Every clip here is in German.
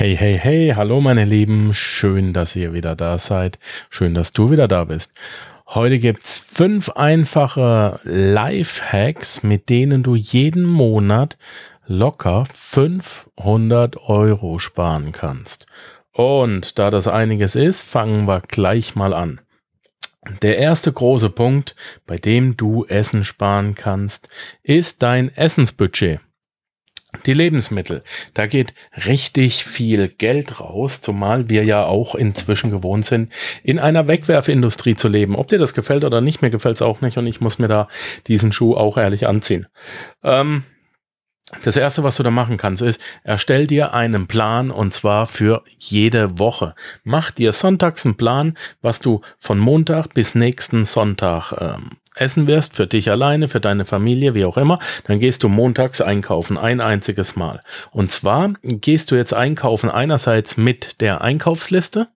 Hey, hey, hey, hallo meine Lieben, schön, dass ihr wieder da seid, schön, dass du wieder da bist. Heute gibt's fünf einfache Life-Hacks, mit denen du jeden Monat locker 500 Euro sparen kannst. Und da das einiges ist, fangen wir gleich mal an. Der erste große Punkt, bei dem du Essen sparen kannst, ist dein Essensbudget. Die Lebensmittel, da geht richtig viel Geld raus, zumal wir ja auch inzwischen gewohnt sind, in einer Wegwerfindustrie zu leben. Ob dir das gefällt oder nicht, mir gefällt es auch nicht und ich muss mir da diesen Schuh auch ehrlich anziehen. Ähm, das erste, was du da machen kannst, ist, erstell dir einen Plan und zwar für jede Woche. Mach dir sonntags einen Plan, was du von Montag bis nächsten Sonntag ähm, essen wirst, für dich alleine, für deine Familie, wie auch immer, dann gehst du montags einkaufen, ein einziges Mal. Und zwar gehst du jetzt einkaufen einerseits mit der Einkaufsliste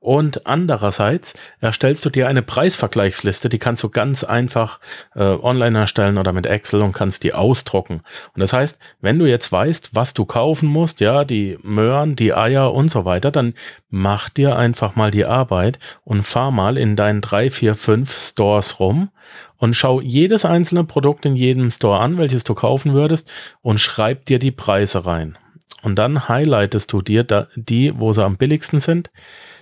und andererseits erstellst du dir eine Preisvergleichsliste, die kannst du ganz einfach äh, online erstellen oder mit Excel und kannst die ausdrucken. Und das heißt, wenn du jetzt weißt, was du kaufen musst, ja, die Möhren, die Eier und so weiter, dann mach dir einfach mal die Arbeit und fahr mal in deinen drei, vier, fünf Stores rum und schau jedes einzelne Produkt in jedem Store an, welches du kaufen würdest und schreib dir die Preise rein. Und dann highlightest du dir da, die, wo sie am billigsten sind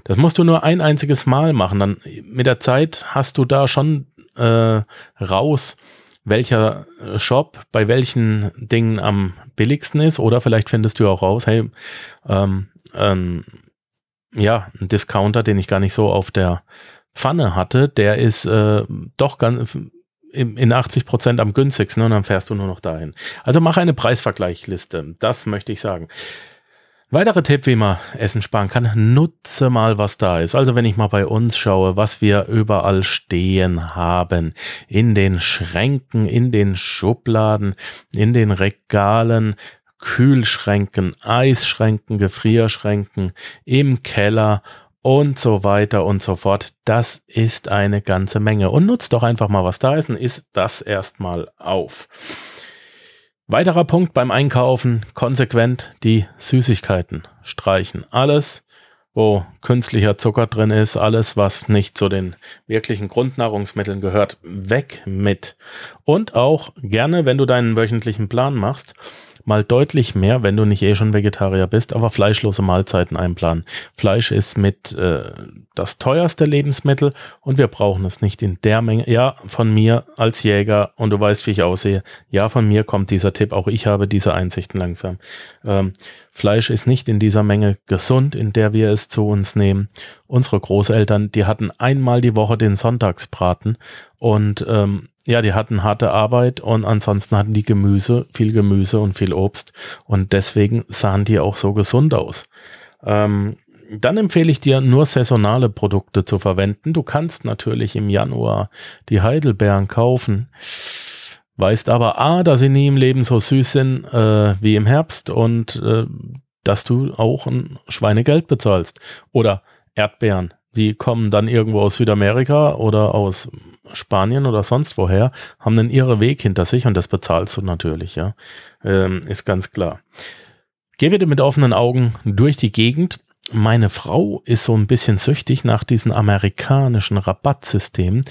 das musst du nur ein einziges Mal machen. Dann mit der Zeit hast du da schon äh, raus, welcher Shop bei welchen Dingen am billigsten ist. Oder vielleicht findest du auch raus, hey, ähm, ähm, ja, ein Discounter, den ich gar nicht so auf der Pfanne hatte, der ist äh, doch ganz in 80 Prozent am günstigsten und dann fährst du nur noch dahin. Also mach eine Preisvergleichliste. Das möchte ich sagen. Weiterer Tipp, wie man Essen sparen kann, nutze mal, was da ist. Also wenn ich mal bei uns schaue, was wir überall stehen haben, in den Schränken, in den Schubladen, in den Regalen, Kühlschränken, Eisschränken, Gefrierschränken, im Keller und so weiter und so fort. Das ist eine ganze Menge. Und nutzt doch einfach mal, was da ist und isst das erstmal auf. Weiterer Punkt beim Einkaufen, konsequent die Süßigkeiten streichen. Alles, wo künstlicher Zucker drin ist, alles, was nicht zu den wirklichen Grundnahrungsmitteln gehört, weg mit. Und auch gerne, wenn du deinen wöchentlichen Plan machst, mal deutlich mehr, wenn du nicht eh schon Vegetarier bist, aber fleischlose Mahlzeiten einplanen. Fleisch ist mit äh, das teuerste Lebensmittel und wir brauchen es nicht in der Menge. Ja, von mir als Jäger und du weißt, wie ich aussehe. Ja, von mir kommt dieser Tipp. Auch ich habe diese Einsichten langsam. Ähm, Fleisch ist nicht in dieser Menge gesund, in der wir es zu uns nehmen. Unsere Großeltern, die hatten einmal die Woche den Sonntagsbraten und ähm, ja, die hatten harte Arbeit und ansonsten hatten die Gemüse, viel Gemüse und viel Obst und deswegen sahen die auch so gesund aus. Ähm, dann empfehle ich dir nur saisonale Produkte zu verwenden. Du kannst natürlich im Januar die Heidelbeeren kaufen, weißt aber A, dass sie nie im Leben so süß sind äh, wie im Herbst und äh, dass du auch ein Schweinegeld bezahlst. Oder Erdbeeren, die kommen dann irgendwo aus Südamerika oder aus Spanien oder sonst woher, haben dann ihre Weg hinter sich und das bezahlst du natürlich, ja. Ähm, ist ganz klar. Geh bitte mit offenen Augen durch die Gegend. Meine Frau ist so ein bisschen süchtig nach diesem amerikanischen Rabattsystem.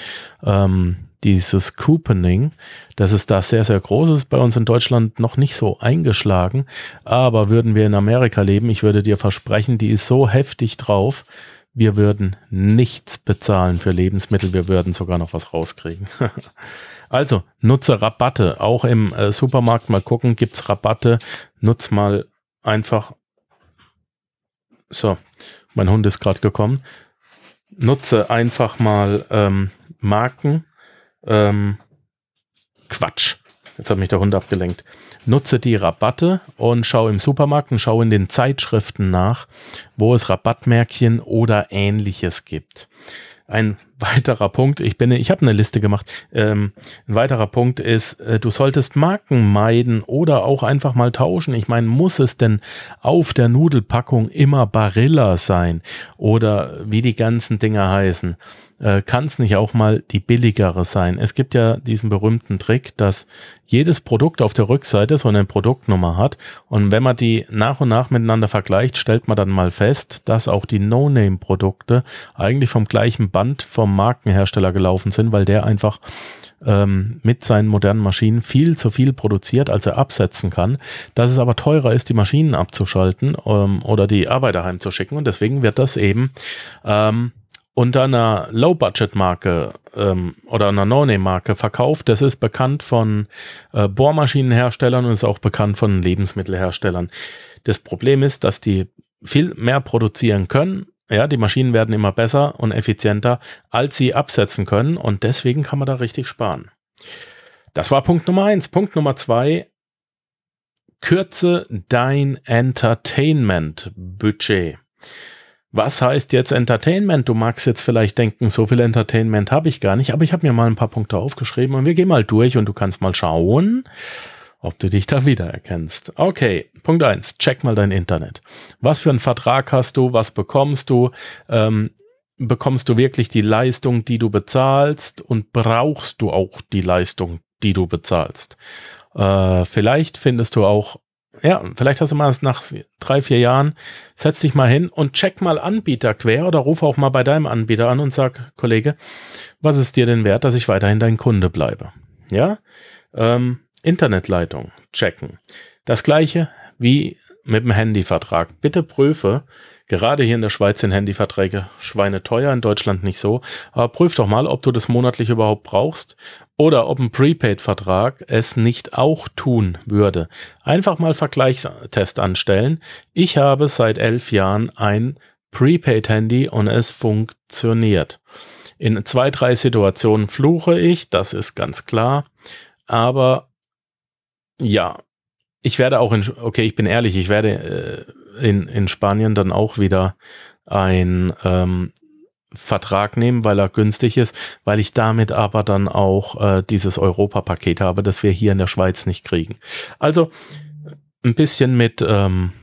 Ähm, dieses Couponing, das ist da sehr, sehr groß ist, bei uns in Deutschland noch nicht so eingeschlagen, aber würden wir in Amerika leben, ich würde dir versprechen, die ist so heftig drauf, wir würden nichts bezahlen für Lebensmittel, wir würden sogar noch was rauskriegen. also, nutze Rabatte. Auch im äh, Supermarkt mal gucken, gibt's Rabatte. Nutz mal einfach. So, mein Hund ist gerade gekommen. Nutze einfach mal ähm, Marken. Ähm, Quatsch. Jetzt hat mich der Hund abgelenkt. Nutze die Rabatte und schau im Supermarkt und schau in den Zeitschriften nach, wo es Rabattmärkchen oder ähnliches gibt. Ein weiterer Punkt, ich bin, ich habe eine Liste gemacht. Ähm, ein weiterer Punkt ist, äh, du solltest Marken meiden oder auch einfach mal tauschen. Ich meine, muss es denn auf der Nudelpackung immer Barilla sein oder wie die ganzen Dinger heißen? Äh, Kann es nicht auch mal die billigere sein? Es gibt ja diesen berühmten Trick, dass jedes Produkt auf der Rückseite so eine Produktnummer hat und wenn man die nach und nach miteinander vergleicht, stellt man dann mal fest, dass auch die No-Name-Produkte eigentlich vom gleichen Band vom Markenhersteller gelaufen sind, weil der einfach ähm, mit seinen modernen Maschinen viel zu viel produziert, als er absetzen kann, dass es aber teurer ist, die Maschinen abzuschalten ähm, oder die Arbeiter heimzuschicken und deswegen wird das eben ähm, unter einer Low-Budget-Marke ähm, oder einer No-Name-Marke verkauft. Das ist bekannt von äh, Bohrmaschinenherstellern und ist auch bekannt von Lebensmittelherstellern. Das Problem ist, dass die viel mehr produzieren können. Ja, die Maschinen werden immer besser und effizienter, als sie absetzen können und deswegen kann man da richtig sparen. Das war Punkt Nummer eins. Punkt Nummer zwei. Kürze dein Entertainment-Budget. Was heißt jetzt Entertainment? Du magst jetzt vielleicht denken, so viel Entertainment habe ich gar nicht, aber ich habe mir mal ein paar Punkte aufgeschrieben und wir gehen mal durch und du kannst mal schauen, ob du dich da wiedererkennst. Okay, Punkt eins: check mal dein Internet. Was für einen Vertrag hast du? Was bekommst du? Ähm, bekommst du wirklich die Leistung, die du bezahlst und brauchst du auch die Leistung, die du bezahlst? Äh, vielleicht findest du auch ja, vielleicht hast du mal nach drei, vier Jahren, setz dich mal hin und check mal Anbieter quer oder ruf auch mal bei deinem Anbieter an und sag, Kollege, was ist dir denn wert, dass ich weiterhin dein Kunde bleibe? Ja, ähm, Internetleitung checken. Das gleiche wie mit dem Handyvertrag. Bitte prüfe, Gerade hier in der Schweiz sind Handyverträge schweineteuer, in Deutschland nicht so. Aber prüf doch mal, ob du das monatlich überhaupt brauchst oder ob ein Prepaid-Vertrag es nicht auch tun würde. Einfach mal Vergleichstest anstellen. Ich habe seit elf Jahren ein Prepaid-Handy und es funktioniert. In zwei, drei Situationen fluche ich, das ist ganz klar. Aber ja, ich werde auch in, okay, ich bin ehrlich, ich werde äh, in, in Spanien dann auch wieder ein ähm, Vertrag nehmen, weil er günstig ist, weil ich damit aber dann auch äh, dieses Europa-Paket habe, das wir hier in der Schweiz nicht kriegen. Also ein bisschen mit ähm,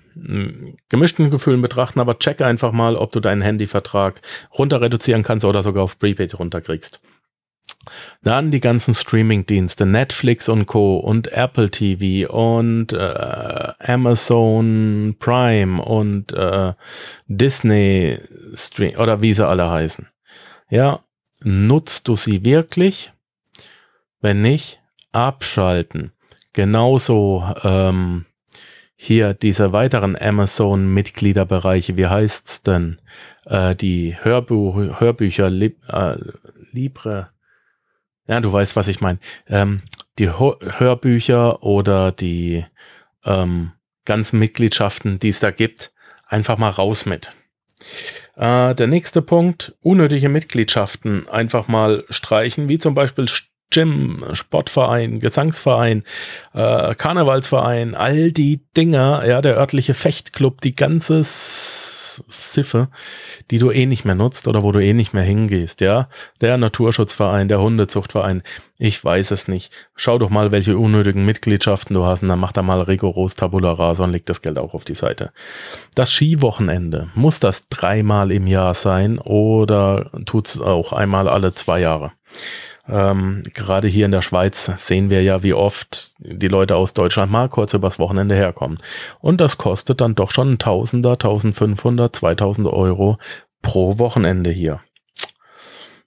gemischten Gefühlen betrachten, aber check einfach mal, ob du deinen Handyvertrag runter reduzieren kannst oder sogar auf Prepaid runterkriegst. Dann die ganzen Streaming-Dienste, Netflix und Co. und Apple TV und äh, Amazon Prime und äh, Disney Stream oder wie sie alle heißen. Ja, nutzt du sie wirklich? Wenn nicht, abschalten. Genauso ähm, hier diese weiteren Amazon-Mitgliederbereiche, wie heißt's denn? Äh, die Hörbu Hörbücher, Lib äh, Libre, ja, du weißt, was ich meine. Ähm, die Ho Hörbücher oder die ähm, ganzen Mitgliedschaften, die es da gibt, einfach mal raus mit. Äh, der nächste Punkt, unnötige Mitgliedschaften einfach mal streichen, wie zum Beispiel Gym, Sportverein, Gesangsverein, äh, Karnevalsverein, all die Dinger, ja, der örtliche Fechtclub, die ganze Siffe, die du eh nicht mehr nutzt oder wo du eh nicht mehr hingehst, ja. Der Naturschutzverein, der Hundezuchtverein, ich weiß es nicht. Schau doch mal, welche unnötigen Mitgliedschaften du hast und dann mach da mal rigoros Tabula rasa und leg das Geld auch auf die Seite. Das Skiwochenende, muss das dreimal im Jahr sein oder tut's auch einmal alle zwei Jahre? Ähm, gerade hier in der Schweiz sehen wir ja, wie oft die Leute aus Deutschland mal kurz übers Wochenende herkommen. Und das kostet dann doch schon Tausender, 1500, 2000 Euro pro Wochenende hier.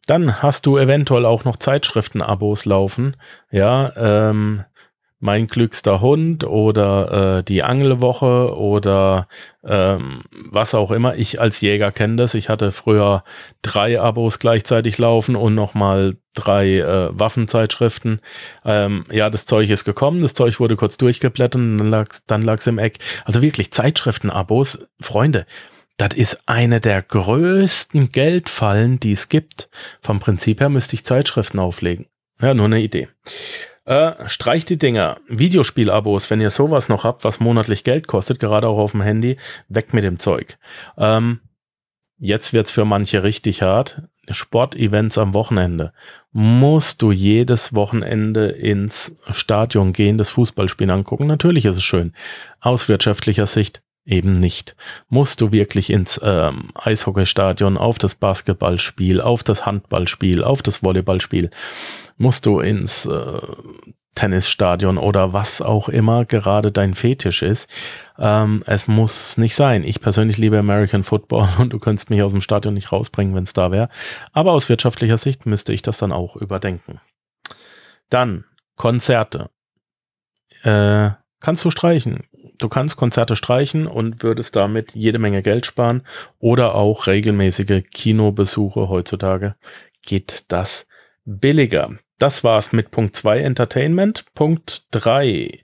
Dann hast du eventuell auch noch Zeitschriften-Abos laufen. Ja, ähm, mein glückster Hund oder äh, die Angelwoche oder ähm, was auch immer. Ich als Jäger kenne das. Ich hatte früher drei Abos gleichzeitig laufen und nochmal drei äh, Waffenzeitschriften. Ähm, ja, das Zeug ist gekommen, das Zeug wurde kurz durchgeblättert und dann lag dann lag's im Eck. Also wirklich Zeitschriften-Abos, Freunde. Das ist eine der größten Geldfallen, die es gibt. Vom Prinzip her müsste ich Zeitschriften auflegen. Ja, nur eine Idee. Äh, streicht die Dinger. Videospielabos, wenn ihr sowas noch habt, was monatlich Geld kostet, gerade auch auf dem Handy, weg mit dem Zeug. Ähm, jetzt wird's für manche richtig hart. Sportevents am Wochenende, musst du jedes Wochenende ins Stadion gehen, das Fußballspiel angucken. Natürlich ist es schön. Aus wirtschaftlicher Sicht eben nicht. Musst du wirklich ins ähm, Eishockeystadion, auf das Basketballspiel, auf das Handballspiel, auf das Volleyballspiel, musst du ins äh, Tennisstadion oder was auch immer gerade dein Fetisch ist. Ähm, es muss nicht sein. Ich persönlich liebe American Football und du könntest mich aus dem Stadion nicht rausbringen, wenn es da wäre. Aber aus wirtschaftlicher Sicht müsste ich das dann auch überdenken. Dann Konzerte. Äh, kannst du streichen. Du kannst Konzerte streichen und würdest damit jede Menge Geld sparen oder auch regelmäßige Kinobesuche heutzutage geht das billiger. Das war's mit Punkt 2 Entertainment. Punkt 3.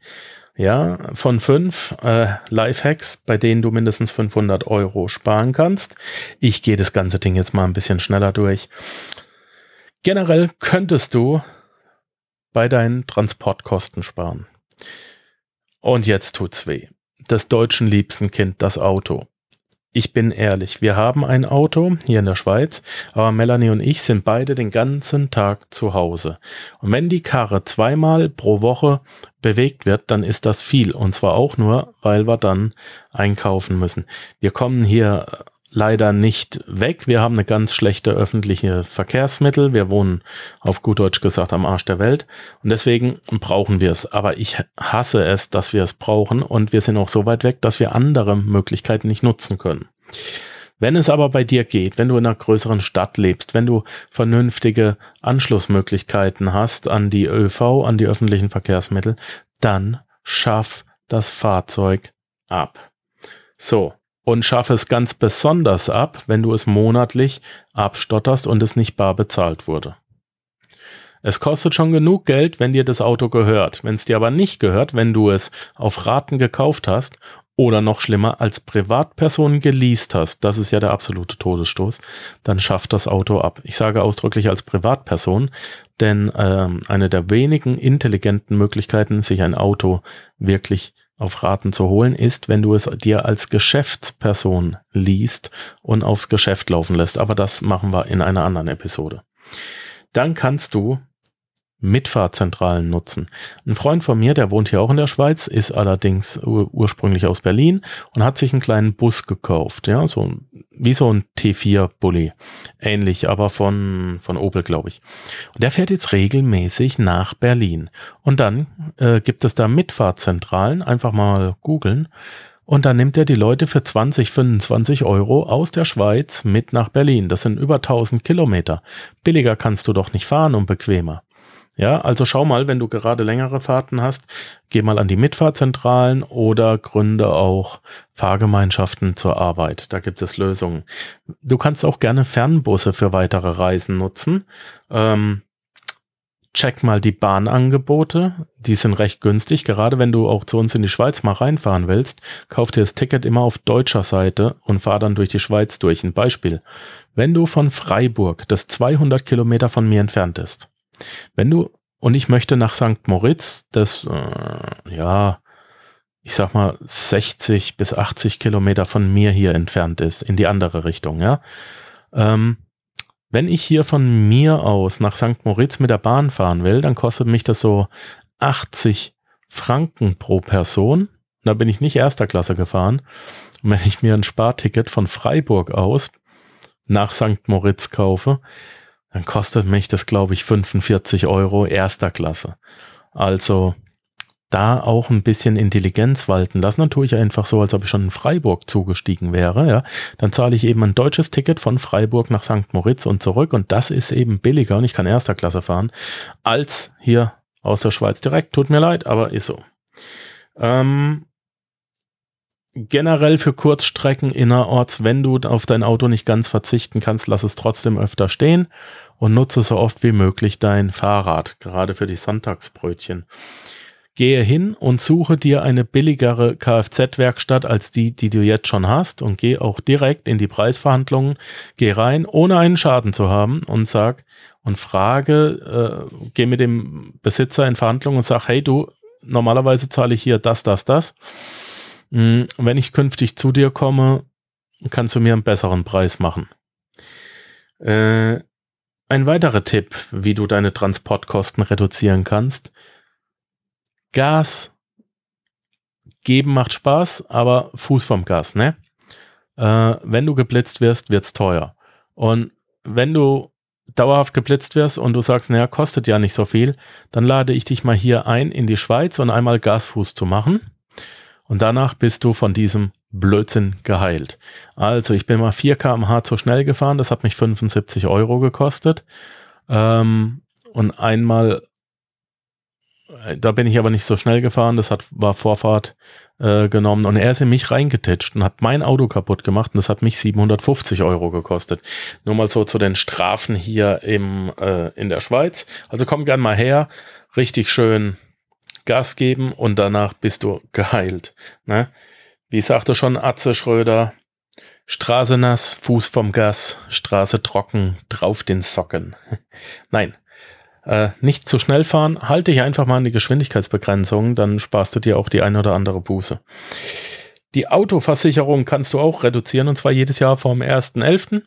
Ja, von 5 äh, Lifehacks, bei denen du mindestens 500 Euro sparen kannst. Ich gehe das ganze Ding jetzt mal ein bisschen schneller durch. Generell könntest du bei deinen Transportkosten sparen. Und jetzt tut's weh. Das deutschen liebsten Kind, das Auto ich bin ehrlich, wir haben ein Auto hier in der Schweiz, aber Melanie und ich sind beide den ganzen Tag zu Hause. Und wenn die Karre zweimal pro Woche bewegt wird, dann ist das viel. Und zwar auch nur, weil wir dann einkaufen müssen. Wir kommen hier leider nicht weg. Wir haben eine ganz schlechte öffentliche Verkehrsmittel. Wir wohnen auf gut Deutsch gesagt am Arsch der Welt und deswegen brauchen wir es. Aber ich hasse es, dass wir es brauchen und wir sind auch so weit weg, dass wir andere Möglichkeiten nicht nutzen können. Wenn es aber bei dir geht, wenn du in einer größeren Stadt lebst, wenn du vernünftige Anschlussmöglichkeiten hast an die ÖV, an die öffentlichen Verkehrsmittel, dann schaff das Fahrzeug ab. So, und schaffe es ganz besonders ab, wenn du es monatlich abstotterst und es nicht bar bezahlt wurde. Es kostet schon genug Geld, wenn dir das Auto gehört. Wenn es dir aber nicht gehört, wenn du es auf Raten gekauft hast oder noch schlimmer als Privatperson geleast hast, das ist ja der absolute Todesstoß, dann schafft das Auto ab. Ich sage ausdrücklich als Privatperson, denn ähm, eine der wenigen intelligenten Möglichkeiten, sich ein Auto wirklich auf Raten zu holen, ist, wenn du es dir als Geschäftsperson liest und aufs Geschäft laufen lässt. Aber das machen wir in einer anderen Episode. Dann kannst du Mitfahrzentralen nutzen. Ein Freund von mir, der wohnt hier auch in der Schweiz, ist allerdings ur ursprünglich aus Berlin und hat sich einen kleinen Bus gekauft, ja, so wie so ein T4-Bully. Ähnlich, aber von, von Opel, glaube ich. Und der fährt jetzt regelmäßig nach Berlin. Und dann äh, gibt es da Mitfahrzentralen, einfach mal googeln. Und dann nimmt er die Leute für 20, 25 Euro aus der Schweiz mit nach Berlin. Das sind über 1000 Kilometer. Billiger kannst du doch nicht fahren und bequemer. Ja, also schau mal, wenn du gerade längere Fahrten hast, geh mal an die Mitfahrzentralen oder gründe auch Fahrgemeinschaften zur Arbeit. Da gibt es Lösungen. Du kannst auch gerne Fernbusse für weitere Reisen nutzen. Ähm, check mal die Bahnangebote. Die sind recht günstig. Gerade wenn du auch zu uns in die Schweiz mal reinfahren willst, kauf dir das Ticket immer auf deutscher Seite und fahr dann durch die Schweiz durch. Ein Beispiel. Wenn du von Freiburg, das 200 Kilometer von mir entfernt ist, wenn du, und ich möchte nach St. Moritz, das, äh, ja, ich sag mal, 60 bis 80 Kilometer von mir hier entfernt ist, in die andere Richtung, ja. Ähm, wenn ich hier von mir aus nach St. Moritz mit der Bahn fahren will, dann kostet mich das so 80 Franken pro Person. Da bin ich nicht erster Klasse gefahren. Und wenn ich mir ein Sparticket von Freiburg aus nach St. Moritz kaufe, dann kostet mich das, glaube ich, 45 Euro erster Klasse. Also da auch ein bisschen Intelligenz walten lassen. Dann tue ich einfach so, als ob ich schon in Freiburg zugestiegen wäre. Ja, dann zahle ich eben ein deutsches Ticket von Freiburg nach St. Moritz und zurück. Und das ist eben billiger und ich kann erster Klasse fahren als hier aus der Schweiz direkt. Tut mir leid, aber ist so. Ähm, generell für Kurzstrecken innerorts, wenn du auf dein Auto nicht ganz verzichten kannst, lass es trotzdem öfter stehen und nutze so oft wie möglich dein Fahrrad, gerade für die Sonntagsbrötchen. Gehe hin und suche dir eine billigere Kfz-Werkstatt als die, die du jetzt schon hast und geh auch direkt in die Preisverhandlungen, geh rein, ohne einen Schaden zu haben und sag und frage, äh, geh mit dem Besitzer in Verhandlungen und sag, hey du, normalerweise zahle ich hier das, das, das wenn ich künftig zu dir komme, kannst du mir einen besseren Preis machen. Äh, ein weiterer Tipp, wie du deine Transportkosten reduzieren kannst. Gas geben macht Spaß, aber Fuß vom Gas, ne? Äh, wenn du geblitzt wirst, wird's teuer. Und wenn du dauerhaft geblitzt wirst und du sagst, naja, kostet ja nicht so viel, dann lade ich dich mal hier ein in die Schweiz und einmal Gasfuß zu machen. Und danach bist du von diesem Blödsinn geheilt. Also ich bin mal 4 kmh zu schnell gefahren, das hat mich 75 Euro gekostet. Ähm, und einmal, äh, da bin ich aber nicht so schnell gefahren, das hat, war Vorfahrt äh, genommen und er ist in mich reingetitscht und hat mein Auto kaputt gemacht und das hat mich 750 Euro gekostet. Nur mal so zu den Strafen hier im, äh, in der Schweiz. Also komm gern mal her, richtig schön Gas geben und danach bist du geheilt. Ne? Wie sagte schon Atze Schröder, Straße nass, Fuß vom Gas, Straße trocken, drauf den Socken. Nein, äh, nicht zu schnell fahren, halte dich einfach mal an die Geschwindigkeitsbegrenzung, dann sparst du dir auch die ein oder andere Buße. Die Autoversicherung kannst du auch reduzieren und zwar jedes Jahr vom 1.11.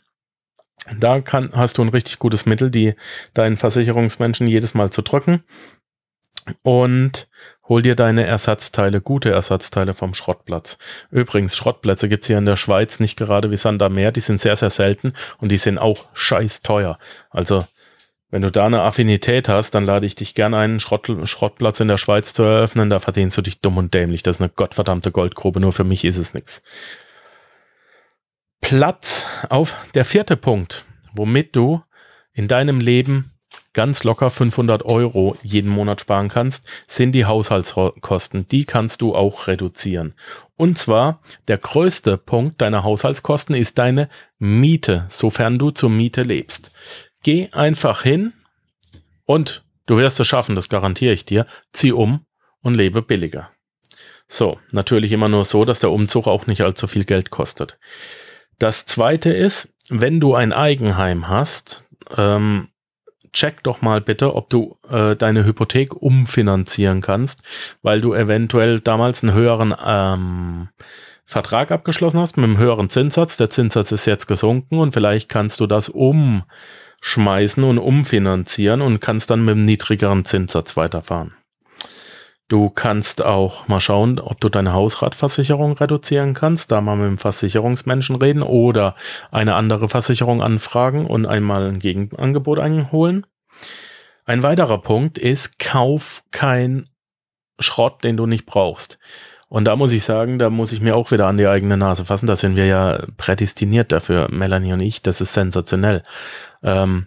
Da kann, hast du ein richtig gutes Mittel, die deinen Versicherungsmenschen jedes Mal zu drücken. Und hol dir deine Ersatzteile, gute Ersatzteile vom Schrottplatz. Übrigens, Schrottplätze gibt's hier in der Schweiz nicht gerade wie Sand am Meer, die sind sehr, sehr selten und die sind auch scheiß teuer. Also wenn du da eine Affinität hast, dann lade ich dich gerne einen Schrott, Schrottplatz in der Schweiz zu eröffnen. Da verdienst du dich dumm und dämlich. Das ist eine gottverdammte Goldgrube. Nur für mich ist es nichts. Platz auf der vierte Punkt, womit du in deinem Leben ganz locker 500 Euro jeden Monat sparen kannst, sind die Haushaltskosten. Die kannst du auch reduzieren. Und zwar der größte Punkt deiner Haushaltskosten ist deine Miete, sofern du zur Miete lebst. Geh einfach hin und du wirst es schaffen, das garantiere ich dir. Zieh um und lebe billiger. So, natürlich immer nur so, dass der Umzug auch nicht allzu viel Geld kostet. Das zweite ist, wenn du ein Eigenheim hast, ähm, check doch mal bitte, ob du äh, deine Hypothek umfinanzieren kannst, weil du eventuell damals einen höheren ähm, Vertrag abgeschlossen hast mit einem höheren Zinssatz. Der Zinssatz ist jetzt gesunken und vielleicht kannst du das um schmeißen und umfinanzieren und kannst dann mit einem niedrigeren Zinssatz weiterfahren. Du kannst auch mal schauen, ob du deine Hausratversicherung reduzieren kannst, da mal mit dem Versicherungsmenschen reden oder eine andere Versicherung anfragen und einmal ein Gegenangebot einholen. Ein weiterer Punkt ist, kauf kein Schrott, den du nicht brauchst. Und da muss ich sagen, da muss ich mir auch wieder an die eigene Nase fassen. Da sind wir ja prädestiniert dafür, Melanie und ich. Das ist sensationell. Ähm,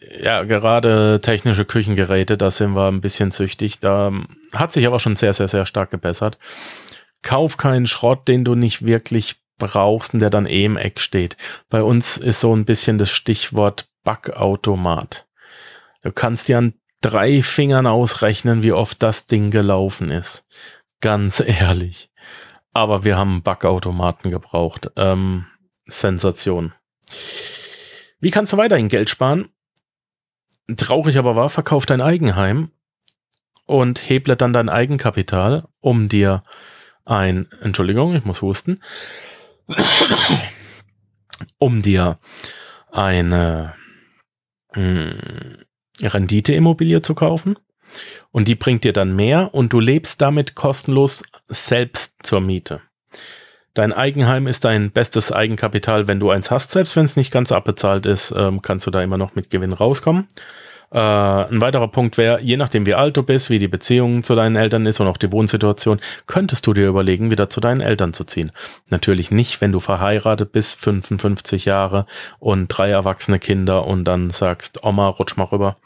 ja, gerade technische Küchengeräte, da sind wir ein bisschen süchtig. Da hat sich aber schon sehr, sehr, sehr stark gebessert. Kauf keinen Schrott, den du nicht wirklich brauchst und der dann eh im Eck steht. Bei uns ist so ein bisschen das Stichwort Backautomat. Du kannst dir an drei Fingern ausrechnen, wie oft das Ding gelaufen ist. Ganz ehrlich. Aber wir haben Backautomaten gebraucht. Ähm, Sensation. Wie kannst du weiterhin Geld sparen? Traurig aber wahr, verkauf dein Eigenheim und heble dann dein Eigenkapital, um dir ein, Entschuldigung, ich muss husten, um dir eine mh, hm, Renditeimmobilie zu kaufen und die bringt dir dann mehr und du lebst damit kostenlos selbst zur Miete. Dein Eigenheim ist dein bestes Eigenkapital, wenn du eins hast. Selbst wenn es nicht ganz abbezahlt ist, ähm, kannst du da immer noch mit Gewinn rauskommen. Äh, ein weiterer Punkt wäre, je nachdem wie alt du bist, wie die Beziehung zu deinen Eltern ist und auch die Wohnsituation, könntest du dir überlegen, wieder zu deinen Eltern zu ziehen. Natürlich nicht, wenn du verheiratet bist, 55 Jahre und drei erwachsene Kinder und dann sagst, Oma, rutsch mal rüber.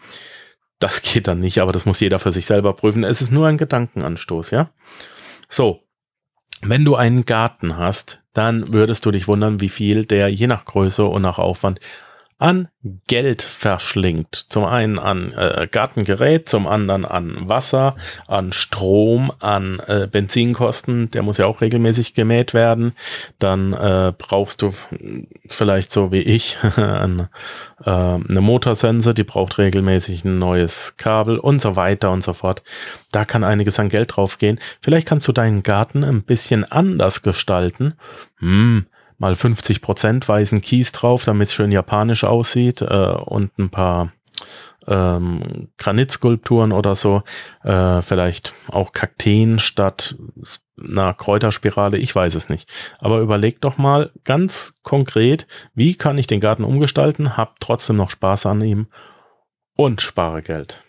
Das geht dann nicht, aber das muss jeder für sich selber prüfen. Es ist nur ein Gedankenanstoß, ja? So. Wenn du einen Garten hast, dann würdest du dich wundern, wie viel der je nach Größe und nach Aufwand an Geld verschlingt. Zum einen an äh, Gartengerät, zum anderen an Wasser, an Strom, an äh, Benzinkosten. Der muss ja auch regelmäßig gemäht werden. Dann äh, brauchst du vielleicht so wie ich äh, eine Motorsense, die braucht regelmäßig ein neues Kabel und so weiter und so fort. Da kann einiges an Geld draufgehen. Vielleicht kannst du deinen Garten ein bisschen anders gestalten. Hm, mal 50 Prozent weißen Kies drauf, damit es schön japanisch aussieht äh, und ein paar ähm, Granitskulpturen oder so, äh, vielleicht auch Kakteen statt einer Kräuterspirale, ich weiß es nicht. Aber überleg doch mal ganz konkret, wie kann ich den Garten umgestalten, hab trotzdem noch Spaß an ihm und spare Geld.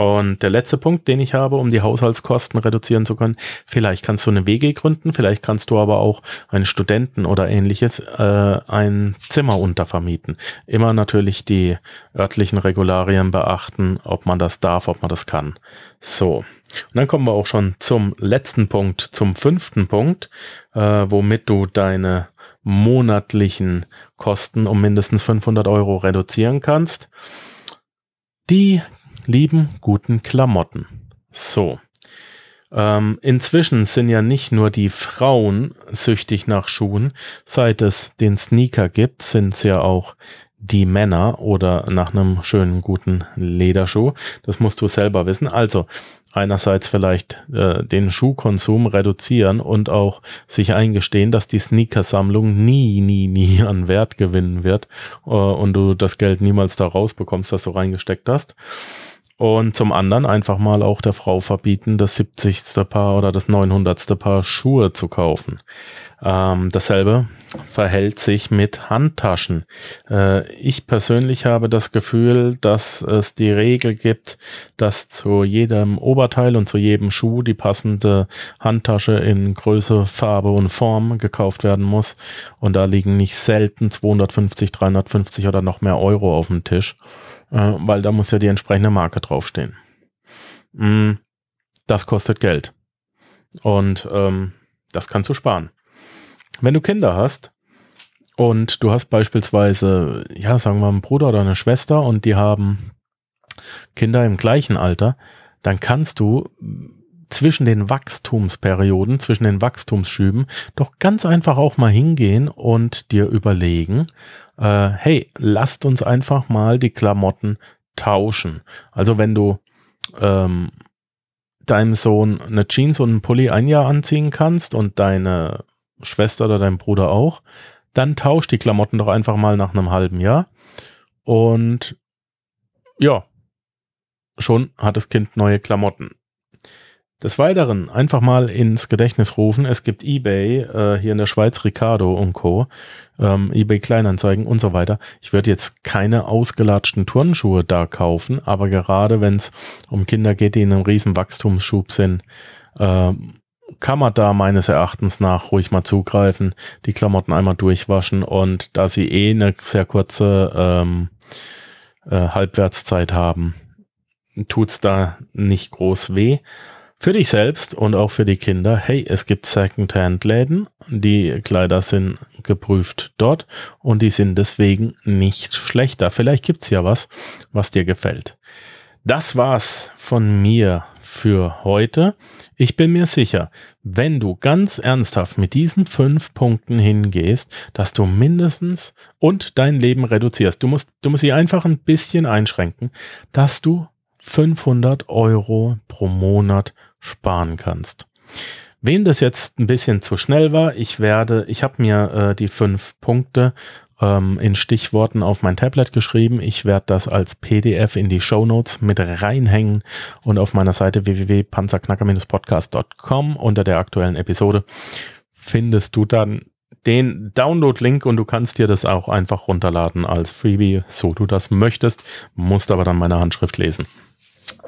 Und der letzte Punkt, den ich habe, um die Haushaltskosten reduzieren zu können, vielleicht kannst du eine WG gründen, vielleicht kannst du aber auch einen Studenten oder ähnliches äh, ein Zimmer untervermieten. Immer natürlich die örtlichen Regularien beachten, ob man das darf, ob man das kann. So, und dann kommen wir auch schon zum letzten Punkt, zum fünften Punkt, äh, womit du deine monatlichen Kosten um mindestens 500 Euro reduzieren kannst. Die lieben guten Klamotten. So. Ähm, inzwischen sind ja nicht nur die Frauen süchtig nach Schuhen. Seit es den Sneaker gibt, sind es ja auch die Männer oder nach einem schönen guten Lederschuh. Das musst du selber wissen. Also einerseits vielleicht äh, den Schuhkonsum reduzieren und auch sich eingestehen, dass die Sneakersammlung nie, nie, nie an Wert gewinnen wird äh, und du das Geld niemals da rausbekommst, das du reingesteckt hast. Und zum anderen einfach mal auch der Frau verbieten, das 70. Paar oder das 900. Paar Schuhe zu kaufen. Ähm, dasselbe verhält sich mit Handtaschen. Äh, ich persönlich habe das Gefühl, dass es die Regel gibt, dass zu jedem Oberteil und zu jedem Schuh die passende Handtasche in Größe, Farbe und Form gekauft werden muss. Und da liegen nicht selten 250, 350 oder noch mehr Euro auf dem Tisch weil da muss ja die entsprechende Marke draufstehen. Mm, das kostet Geld. Und ähm, das kannst du sparen. Wenn du Kinder hast und du hast beispielsweise, ja, sagen wir einen Bruder oder eine Schwester und die haben Kinder im gleichen Alter, dann kannst du zwischen den Wachstumsperioden, zwischen den Wachstumsschüben doch ganz einfach auch mal hingehen und dir überlegen, äh, hey, lasst uns einfach mal die Klamotten tauschen. Also wenn du ähm, deinem Sohn eine Jeans und einen Pulli ein Jahr anziehen kannst und deine Schwester oder dein Bruder auch, dann tausch die Klamotten doch einfach mal nach einem halben Jahr. Und ja, schon hat das Kind neue Klamotten. Des Weiteren einfach mal ins Gedächtnis rufen, es gibt eBay, äh, hier in der Schweiz Ricardo und Co., ähm, eBay Kleinanzeigen und so weiter. Ich würde jetzt keine ausgelatschten Turnschuhe da kaufen, aber gerade wenn es um Kinder geht, die in einem riesen Wachstumsschub sind, äh, kann man da meines Erachtens nach ruhig mal zugreifen, die Klamotten einmal durchwaschen und da sie eh eine sehr kurze ähm, äh, Halbwertszeit haben, tut's da nicht groß weh für dich selbst und auch für die Kinder, hey, es gibt Secondhand-Läden, die Kleider sind geprüft dort und die sind deswegen nicht schlechter. Vielleicht gibt's ja was, was dir gefällt. Das war's von mir für heute. Ich bin mir sicher, wenn du ganz ernsthaft mit diesen fünf Punkten hingehst, dass du mindestens und dein Leben reduzierst. Du musst, du musst sie einfach ein bisschen einschränken, dass du 500 Euro pro Monat sparen kannst. Wem das jetzt ein bisschen zu schnell war, ich werde, ich habe mir äh, die fünf Punkte ähm, in Stichworten auf mein Tablet geschrieben. Ich werde das als PDF in die Show Notes mit reinhängen und auf meiner Seite www.panzerknacker-podcast.com unter der aktuellen Episode findest du dann den Download-Link und du kannst dir das auch einfach runterladen als Freebie, so du das möchtest, musst aber dann meine Handschrift lesen.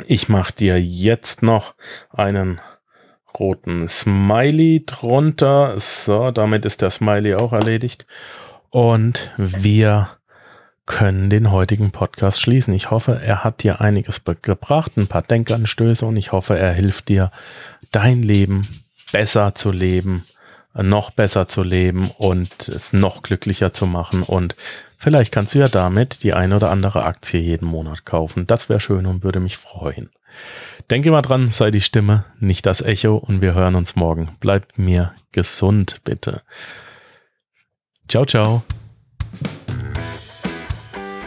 Ich mache dir jetzt noch einen roten Smiley drunter. So, damit ist der Smiley auch erledigt. Und wir können den heutigen Podcast schließen. Ich hoffe, er hat dir einiges gebracht, ein paar Denkanstöße und ich hoffe, er hilft dir, dein Leben besser zu leben, noch besser zu leben und es noch glücklicher zu machen und Vielleicht kannst du ja damit die eine oder andere Aktie jeden Monat kaufen. Das wäre schön und würde mich freuen. Denke mal dran, sei die Stimme, nicht das Echo und wir hören uns morgen. Bleib mir gesund, bitte. Ciao, ciao.